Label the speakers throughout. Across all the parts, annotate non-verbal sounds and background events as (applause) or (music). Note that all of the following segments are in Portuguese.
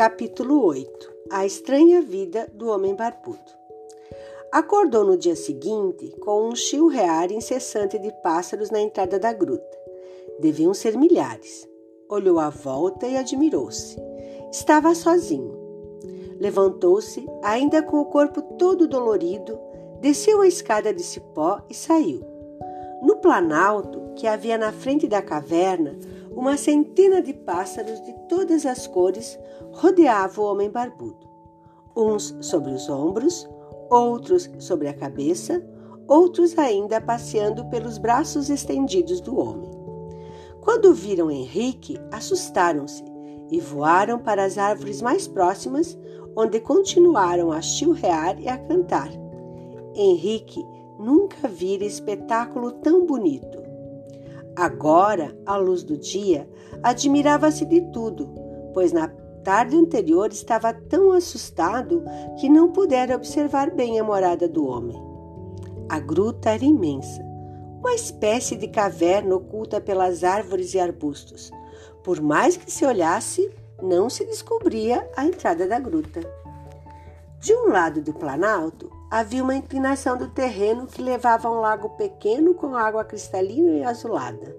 Speaker 1: Capítulo 8 A estranha vida do homem barbudo. Acordou no dia seguinte com um chilrear incessante de pássaros na entrada da gruta. Deviam ser milhares. Olhou à volta e admirou-se. Estava sozinho. Levantou-se, ainda com o corpo todo dolorido, desceu a escada de cipó e saiu. No planalto que havia na frente da caverna, uma centena de pássaros de todas as cores rodeava o homem barbudo. Uns sobre os ombros, outros sobre a cabeça, outros ainda passeando pelos braços estendidos do homem. Quando viram Henrique, assustaram-se e voaram para as árvores mais próximas, onde continuaram a chilrear e a cantar. Henrique nunca vira espetáculo tão bonito. Agora, à luz do dia, admirava-se de tudo, pois na tarde anterior estava tão assustado que não pudera observar bem a morada do homem. A gruta era imensa, uma espécie de caverna oculta pelas árvores e arbustos. Por mais que se olhasse, não se descobria a entrada da gruta. De um lado do planalto havia uma inclinação do terreno que levava a um lago pequeno com água cristalina e azulada.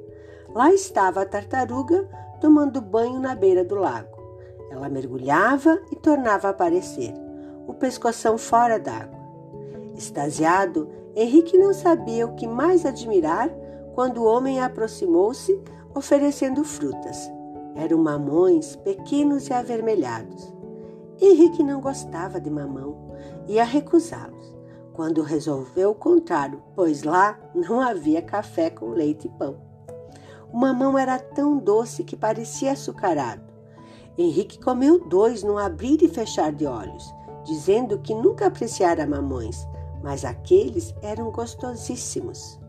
Speaker 1: Lá estava a tartaruga tomando banho na beira do lago. Ela mergulhava e tornava a aparecer, o pescoção fora d'água. Extasiado, Henrique não sabia o que mais admirar quando o homem aproximou-se, oferecendo frutas. Eram mamões pequenos e avermelhados. Henrique não gostava de mamão ia recusá-los, quando resolveu o contrário, pois lá não havia café com leite e pão. O mamão era tão doce que parecia açucarado. Henrique comeu dois num abrir e fechar de olhos, dizendo que nunca apreciara mamões, mas aqueles eram gostosíssimos.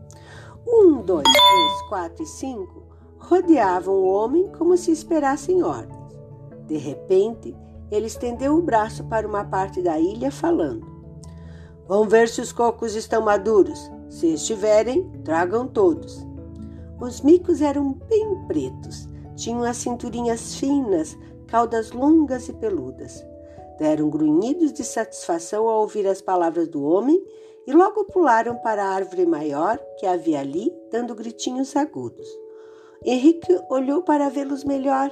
Speaker 1: Um, dois, três, quatro e cinco rodeavam o homem como se esperassem ordens. De repente, ele estendeu o braço para uma parte da ilha, falando: Vão ver se os cocos estão maduros. Se estiverem, tragam todos. Os micos eram bem pretos, tinham as cinturinhas finas, caudas longas e peludas. Deram grunhidos de satisfação ao ouvir as palavras do homem e logo pularam para a árvore maior que havia ali, dando gritinhos agudos. Henrique olhou para vê-los melhor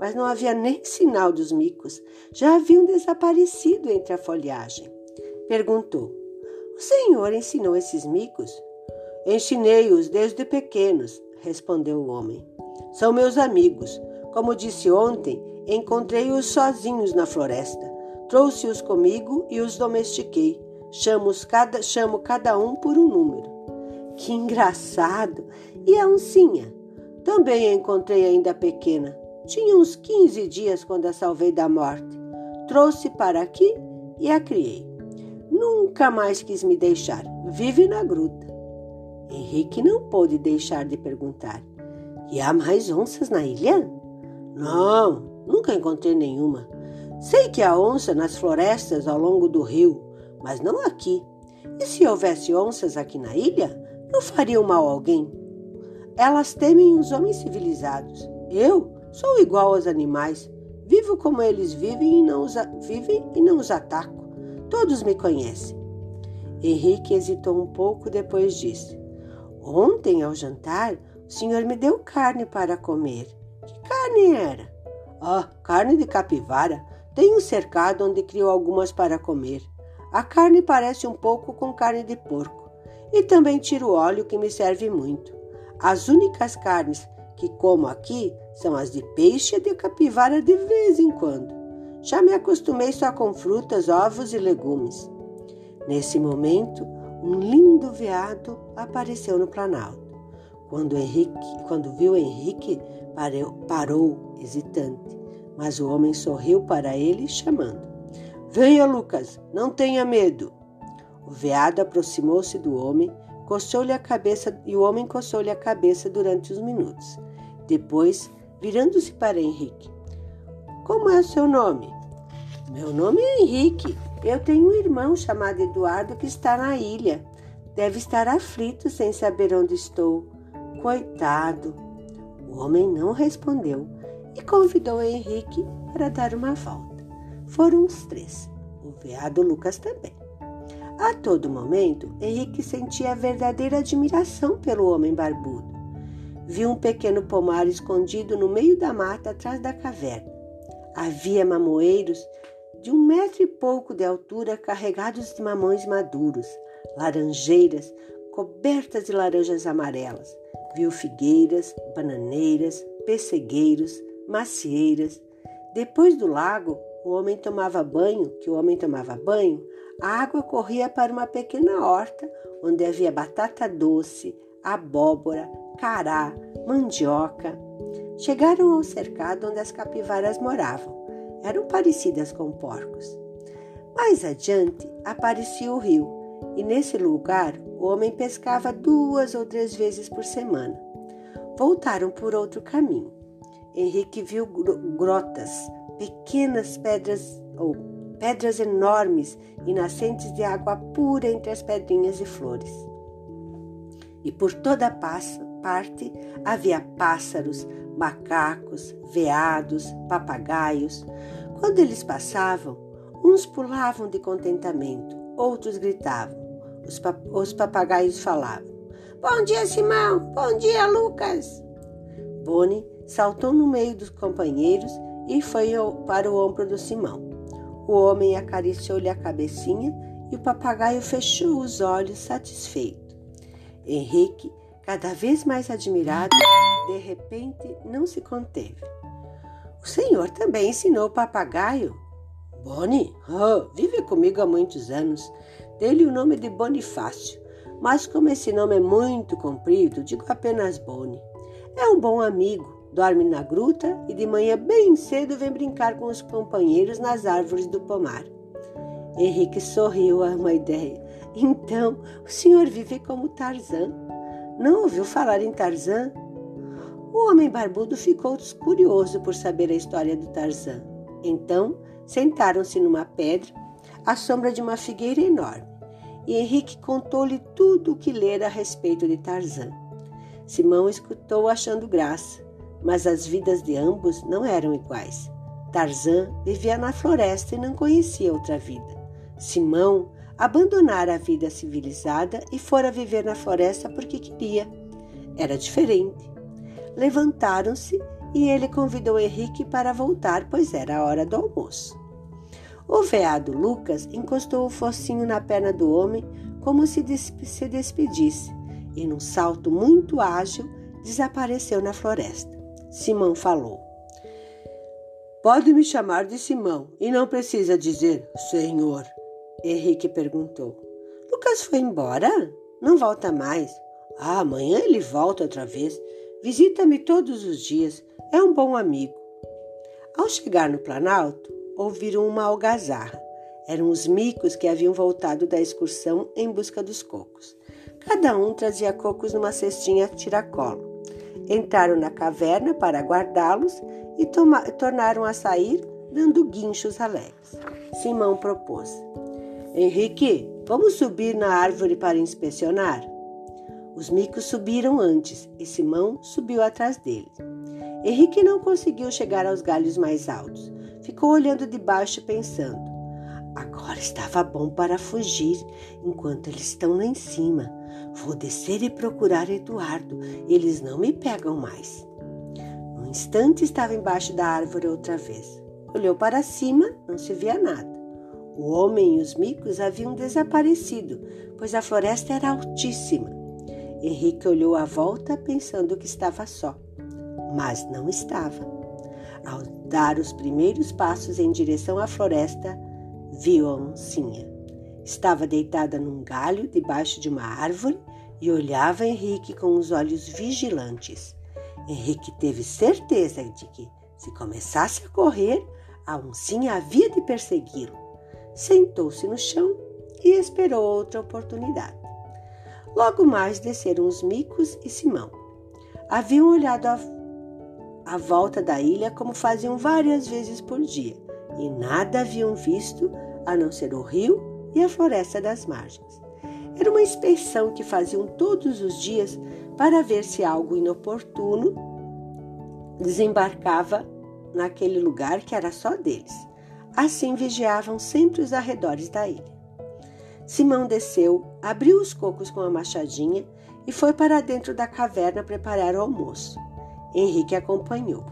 Speaker 1: mas não havia nem sinal dos micos. Já haviam desaparecido entre a folhagem. Perguntou: O senhor ensinou esses micos? Ensinei-os desde pequenos, respondeu o homem. São meus amigos. Como disse ontem, encontrei-os sozinhos na floresta. Trouxe-os comigo e os domestiquei. Chamo cada, chamo cada um por um número. Que engraçado! E a oncinha? Também a encontrei ainda pequena. Tinha uns 15 dias quando a salvei da morte. Trouxe para aqui e a criei. Nunca mais quis me deixar. Vive na gruta. Henrique não pôde deixar de perguntar: E há mais onças na ilha? Não, nunca encontrei nenhuma. Sei que há onça nas florestas ao longo do rio, mas não aqui. E se houvesse onças aqui na ilha, não fariam mal a alguém. Elas temem os homens civilizados. Eu Sou igual aos animais. Vivo como eles vivem e não os, vivem e não os ataco. Todos me conhecem. Henrique hesitou um pouco, depois disse: Ontem, ao jantar, o senhor me deu carne para comer. Que carne era? Ah, carne de capivara. Tem um cercado onde criou algumas para comer. A carne parece um pouco com carne de porco. E também tiro óleo que me serve muito. As únicas carnes que como aqui são as de peixe e de capivara de vez em quando. Já me acostumei só com frutas, ovos e legumes. Nesse momento, um lindo veado apareceu no planalto. Quando, Henrique, quando viu Henrique, parou, hesitante, mas o homem sorriu para ele, chamando: Venha, Lucas, não tenha medo. O veado aproximou-se do homem, coçou-lhe a cabeça e o homem coçou-lhe a cabeça durante uns minutos. Depois, virando-se para Henrique: Como é o seu nome? Meu nome é Henrique. Eu tenho um irmão chamado Eduardo que está na ilha. Deve estar aflito sem saber onde estou. Coitado. O homem não respondeu e convidou Henrique para dar uma volta. foram os três, o veado Lucas também. A todo momento, Henrique sentia verdadeira admiração pelo homem barbudo. Viu um pequeno pomar escondido no meio da mata atrás da caverna. Havia mamoeiros de um metro e pouco de altura carregados de mamões maduros, laranjeiras cobertas de laranjas amarelas. Viu figueiras, bananeiras, pessegueiros, macieiras. Depois do lago, o homem tomava banho, que o homem tomava banho, a água corria para uma pequena horta onde havia batata doce, abóbora, cará, mandioca. Chegaram ao cercado onde as capivaras moravam. Eram parecidas com porcos. Mais adiante aparecia o rio, e nesse lugar o homem pescava duas ou três vezes por semana. Voltaram por outro caminho. Henrique viu grotas, pequenas pedras ou pedras enormes e nascentes de água pura entre as pedrinhas e flores. E por toda parte havia pássaros, macacos, veados, papagaios. Quando eles passavam, uns pulavam de contentamento, outros gritavam. Os, pa os papagaios falavam: Bom dia, Simão! Bom dia, Lucas! Boni saltou no meio dos companheiros e foi para o ombro do Simão. O homem acariciou-lhe a cabecinha e o papagaio fechou os olhos satisfeito. Henrique, cada vez mais admirado, de repente não se conteve. O senhor também ensinou o papagaio? Boni, oh, vive comigo há muitos anos. Dei-lhe o nome de Bonifácio, mas como esse nome é muito comprido, digo apenas Boni. É um bom amigo, dorme na gruta e de manhã bem cedo vem brincar com os companheiros nas árvores do pomar. Henrique sorriu a uma ideia. Então, o senhor vive como Tarzan. Não ouviu falar em Tarzan? O homem barbudo ficou curioso por saber a história do Tarzan. Então, sentaram-se numa pedra, à sombra de uma figueira enorme, e Henrique contou-lhe tudo o que lera a respeito de Tarzan. Simão escutou achando graça mas as vidas de ambos não eram iguais. Tarzan vivia na floresta e não conhecia outra vida. Simão abandonara a vida civilizada e fora viver na floresta porque queria. Era diferente. Levantaram-se e ele convidou Henrique para voltar, pois era a hora do almoço. O veado Lucas encostou o focinho na perna do homem como se se despedisse e, num salto muito ágil, desapareceu na floresta. Simão falou. Pode me chamar de Simão e não precisa dizer Senhor. Henrique perguntou. Lucas foi embora? Não volta mais? Ah, amanhã ele volta outra vez. Visita-me todos os dias. É um bom amigo. Ao chegar no Planalto, ouviram uma algazarra. Eram os micos que haviam voltado da excursão em busca dos cocos. Cada um trazia cocos numa cestinha tiracolo. Entraram na caverna para guardá-los e tornaram a sair, dando guinchos alegres. Simão propôs: Henrique, vamos subir na árvore para inspecionar? Os micos subiram antes e Simão subiu atrás deles. Henrique não conseguiu chegar aos galhos mais altos. Ficou olhando de baixo pensando. Agora estava bom para fugir enquanto eles estão lá em cima. Vou descer e procurar Eduardo. Eles não me pegam mais. No instante estava embaixo da árvore outra vez. Olhou para cima, não se via nada. O homem e os micos haviam desaparecido, pois a floresta era altíssima. Henrique olhou à volta pensando que estava só, mas não estava. Ao dar os primeiros passos em direção à floresta, viu a oncinha. Estava deitada num galho debaixo de uma árvore e olhava Henrique com os olhos vigilantes. Henrique teve certeza de que, se começasse a correr, a oncinha havia de persegui-lo. Sentou-se no chão e esperou outra oportunidade. Logo mais desceram os micos e Simão. Haviam olhado a, volta da ilha como faziam várias vezes por dia e nada haviam visto a não ser o rio e a floresta das margens. Era uma inspeção que faziam todos os dias para ver se algo inoportuno desembarcava naquele lugar que era só deles. Assim vigiavam sempre os arredores da ilha. Simão desceu, abriu os cocos com a machadinha e foi para dentro da caverna preparar o almoço. Henrique acompanhou.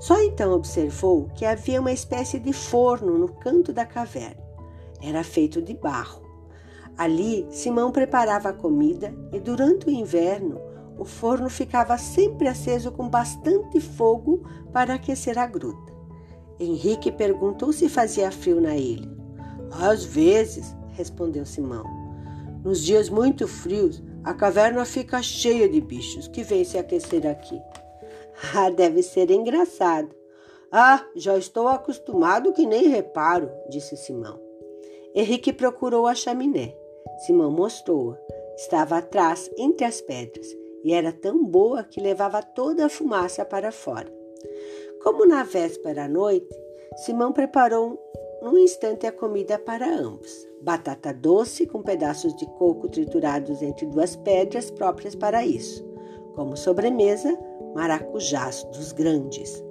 Speaker 1: Só então observou que havia uma espécie de forno no canto da caverna. Era feito de barro. Ali, Simão preparava a comida e durante o inverno o forno ficava sempre aceso com bastante fogo para aquecer a gruta. Henrique perguntou se fazia frio na ilha. Às vezes, respondeu Simão. Nos dias muito frios, a caverna fica cheia de bichos que vêm se aquecer aqui. (laughs) Ah, deve ser engraçado. Ah, já estou acostumado que nem reparo, disse Simão. Henrique procurou a chaminé. Simão mostrou-a. Estava atrás, entre as pedras, e era tão boa que levava toda a fumaça para fora. Como na véspera à noite, Simão preparou num instante a comida para ambos: batata doce com pedaços de coco triturados entre duas pedras próprias para isso. Como sobremesa, maracujás dos grandes.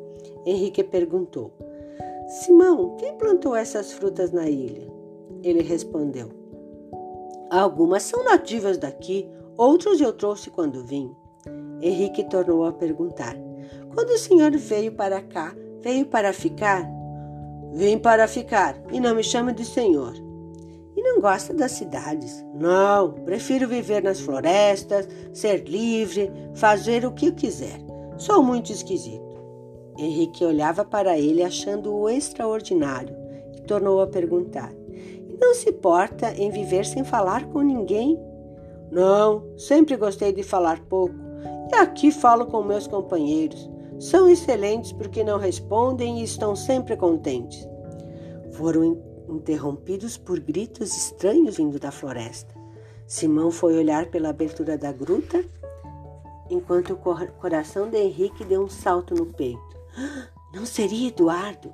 Speaker 1: Henrique perguntou: Simão, quem plantou essas frutas na ilha? Ele respondeu: Algumas são nativas daqui, outras eu trouxe quando vim. Henrique tornou a perguntar: quando o senhor veio para cá, veio para ficar? Vim para ficar e não me chama de senhor. E não gosta das cidades? Não, prefiro viver nas florestas, ser livre, fazer o que eu quiser. Sou muito esquisito. Henrique olhava para ele achando-o extraordinário e tornou a perguntar: não se porta em viver sem falar com ninguém? Não, sempre gostei de falar pouco aqui falo com meus companheiros. São excelentes porque não respondem e estão sempre contentes. Foram interrompidos por gritos estranhos vindo da floresta. Simão foi olhar pela abertura da gruta, enquanto o coração de Henrique deu um salto no peito. (gasps) Não seria Eduardo?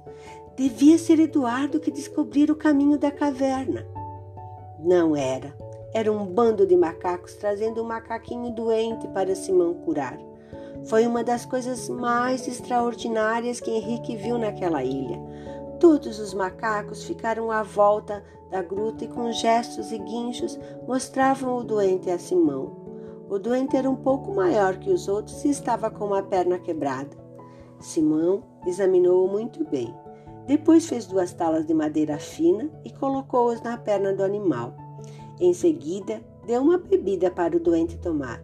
Speaker 1: Devia ser Eduardo que descobrira o caminho da caverna. Não era. Era um bando de macacos trazendo um macaquinho doente para Simão curar. Foi uma das coisas mais extraordinárias que Henrique viu naquela ilha. Todos os macacos ficaram à volta da gruta e, com gestos e guinchos, mostravam o doente a Simão. O doente era um pouco maior que os outros e estava com uma perna quebrada. Simão examinou-o muito bem. Depois fez duas talas de madeira fina e colocou-os na perna do animal. Em seguida, deu uma bebida para o doente tomar.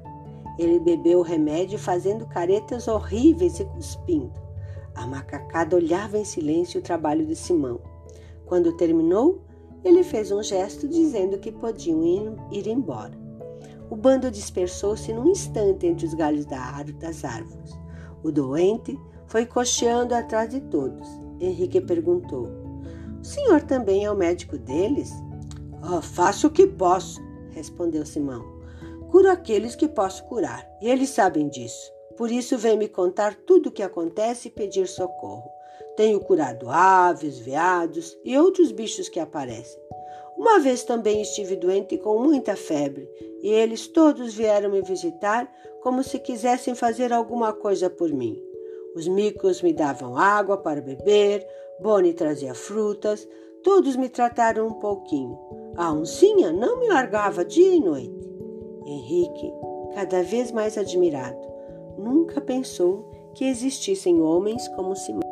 Speaker 1: Ele bebeu o remédio fazendo caretas horríveis e cuspindo. A macacada olhava em silêncio o trabalho de Simão. Quando terminou, ele fez um gesto dizendo que podiam ir, embora. O bando dispersou-se num instante entre os galhos das árvores. O doente foi cocheando atrás de todos. Henrique perguntou: O senhor também é o médico deles? Oh, faço o que posso, respondeu Simão. Curo aqueles que posso curar, e eles sabem disso. Por isso vem me contar tudo o que acontece e pedir socorro. Tenho curado aves, veados e outros bichos que aparecem. Uma vez também estive doente com muita febre, e eles todos vieram me visitar como se quisessem fazer alguma coisa por mim. Os micos me davam água para beber, Boni trazia frutas, todos me trataram um pouquinho. A oncinha não me largava dia e noite. Henrique, cada vez mais admirado, nunca pensou que existissem homens como Simão.